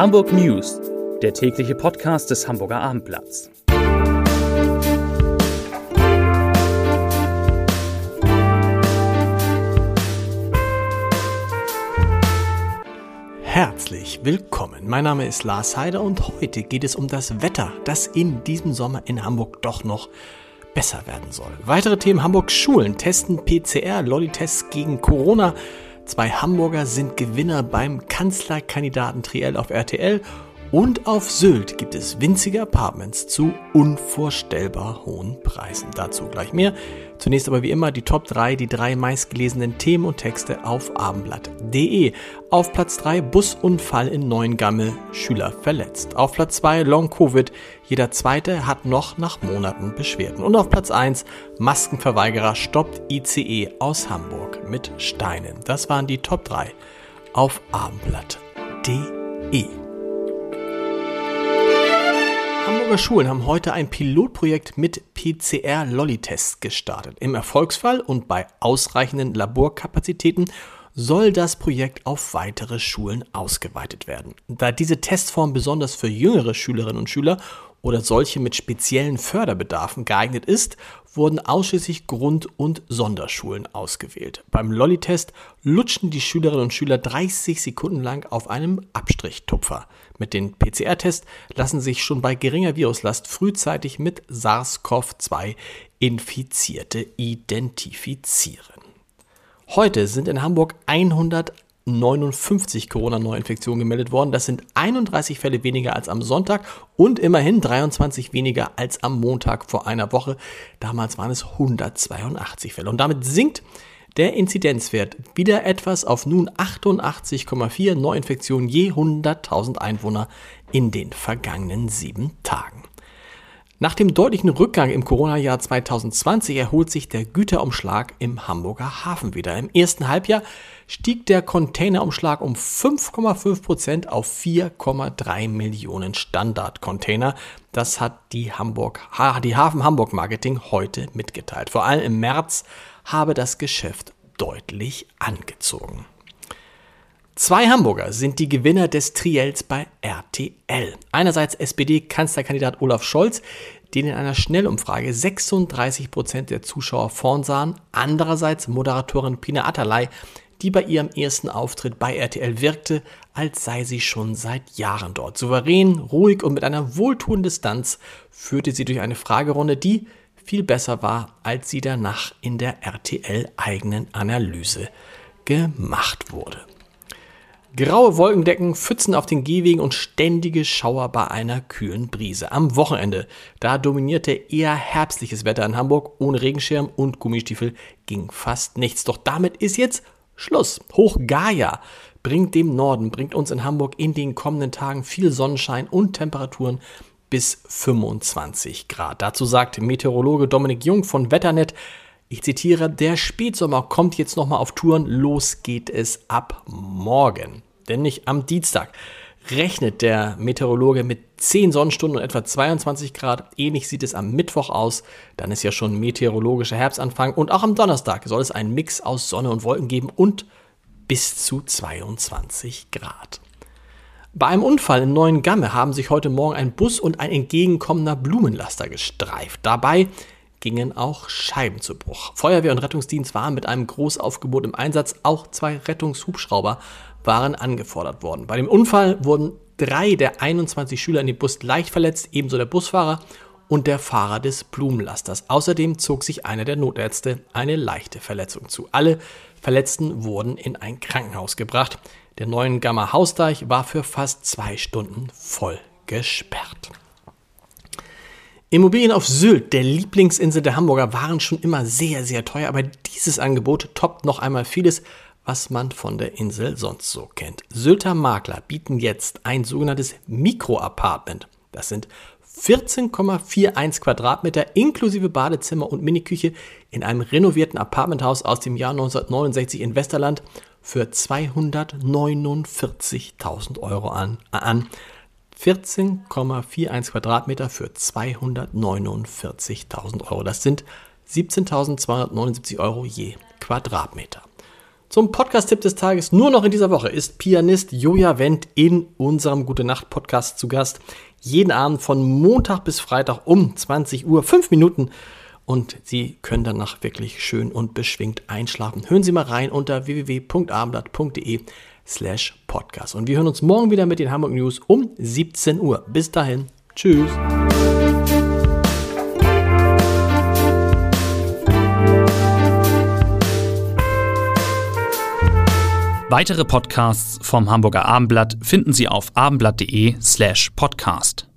Hamburg News, der tägliche Podcast des Hamburger Abendblatts. Herzlich willkommen. Mein Name ist Lars Heider und heute geht es um das Wetter, das in diesem Sommer in Hamburg doch noch besser werden soll. Weitere Themen Hamburgs Schulen testen PCR Lolli-Tests gegen Corona. Zwei Hamburger sind Gewinner beim Kanzlerkandidaten Triell auf RTL und auf Sylt gibt es winzige Apartments zu unvorstellbar hohen Preisen. Dazu gleich mehr. Zunächst aber wie immer die Top 3, die drei meistgelesenen Themen und Texte auf abendblatt.de. Auf Platz 3 Busunfall in Neuengamme, Schüler verletzt. Auf Platz 2 Long Covid, jeder zweite hat noch nach Monaten Beschwerden. Und auf Platz 1 Maskenverweigerer stoppt ICE aus Hamburg mit Steinen. Das waren die Top 3 auf abendblatt.de. Hamburger Schulen haben heute ein Pilotprojekt mit PCR-Lolli-Tests gestartet. Im Erfolgsfall und bei ausreichenden Laborkapazitäten soll das Projekt auf weitere Schulen ausgeweitet werden. Da diese Testform besonders für jüngere Schülerinnen und Schüler oder solche mit speziellen Förderbedarfen geeignet ist, wurden ausschließlich Grund- und Sonderschulen ausgewählt. Beim Lolli-Test lutschen die Schülerinnen und Schüler 30 Sekunden lang auf einem Abstrichtupfer. Mit den PCR-Tests lassen sich schon bei geringer Viruslast frühzeitig mit SARS-CoV-2 Infizierte identifizieren. Heute sind in Hamburg 100 59 Corona-Neuinfektionen gemeldet worden. Das sind 31 Fälle weniger als am Sonntag und immerhin 23 weniger als am Montag vor einer Woche. Damals waren es 182 Fälle. Und damit sinkt der Inzidenzwert wieder etwas auf nun 88,4 Neuinfektionen je 100.000 Einwohner in den vergangenen sieben Tagen. Nach dem deutlichen Rückgang im Corona-Jahr 2020 erholt sich der Güterumschlag im Hamburger Hafen wieder. Im ersten Halbjahr stieg der Containerumschlag um 5,5 Prozent auf 4,3 Millionen Standardcontainer. Das hat die, Hamburg, die Hafen Hamburg Marketing heute mitgeteilt. Vor allem im März habe das Geschäft deutlich angezogen. Zwei Hamburger sind die Gewinner des Triels bei RTL. Einerseits SPD-Kanzlerkandidat Olaf Scholz, den in einer Schnellumfrage 36 Prozent der Zuschauer vorn sahen. Andererseits Moderatorin Pina Atalay, die bei ihrem ersten Auftritt bei RTL wirkte, als sei sie schon seit Jahren dort. Souverän, ruhig und mit einer wohltuenden Distanz führte sie durch eine Fragerunde, die viel besser war, als sie danach in der RTL-eigenen Analyse gemacht wurde. Graue Wolkendecken, Pfützen auf den Gehwegen und ständige Schauer bei einer kühlen Brise. Am Wochenende, da dominierte eher herbstliches Wetter in Hamburg. Ohne Regenschirm und Gummistiefel ging fast nichts. Doch damit ist jetzt Schluss. Hoch Gaia bringt dem Norden, bringt uns in Hamburg in den kommenden Tagen viel Sonnenschein und Temperaturen bis 25 Grad. Dazu sagt Meteorologe Dominik Jung von Wetternet, ich zitiere, der Spätsommer kommt jetzt nochmal auf Touren, los geht es ab morgen. Denn nicht am Dienstag rechnet der Meteorologe mit 10 Sonnenstunden und etwa 22 Grad. Ähnlich sieht es am Mittwoch aus. Dann ist ja schon meteorologischer Herbstanfang. Und auch am Donnerstag soll es einen Mix aus Sonne und Wolken geben und bis zu 22 Grad. Bei einem Unfall in Neuen Gamme haben sich heute Morgen ein Bus und ein entgegenkommender Blumenlaster gestreift. Dabei gingen auch Scheiben zu Bruch. Feuerwehr und Rettungsdienst waren mit einem Großaufgebot im Einsatz. Auch zwei Rettungshubschrauber waren angefordert worden. Bei dem Unfall wurden drei der 21 Schüler in dem Bus leicht verletzt, ebenso der Busfahrer und der Fahrer des Blumenlasters. Außerdem zog sich einer der Notärzte eine leichte Verletzung zu. Alle Verletzten wurden in ein Krankenhaus gebracht. Der neuen Gamma Hausdeich war für fast zwei Stunden voll gesperrt. Immobilien auf Sylt, der Lieblingsinsel der Hamburger, waren schon immer sehr, sehr teuer, aber dieses Angebot toppt noch einmal vieles, was man von der Insel sonst so kennt. Sylter Makler bieten jetzt ein sogenanntes Mikroapartment. Das sind 14,41 Quadratmeter inklusive Badezimmer und Miniküche in einem renovierten Apartmenthaus aus dem Jahr 1969 in Westerland für 249.000 Euro an. an. 14,41 Quadratmeter für 249.000 Euro. Das sind 17.279 Euro je Quadratmeter. Zum Podcast-Tipp des Tages nur noch in dieser Woche ist Pianist Joja Wendt in unserem Gute Nacht Podcast zu Gast. Jeden Abend von Montag bis Freitag um 20 Uhr, fünf Minuten. Und Sie können danach wirklich schön und beschwingt einschlafen. Hören Sie mal rein unter www.abendblatt.de slash podcast. Und wir hören uns morgen wieder mit den Hamburg News um 17 Uhr. Bis dahin. Tschüss. Weitere Podcasts vom Hamburger Abendblatt finden Sie auf abendblatt.de slash podcast.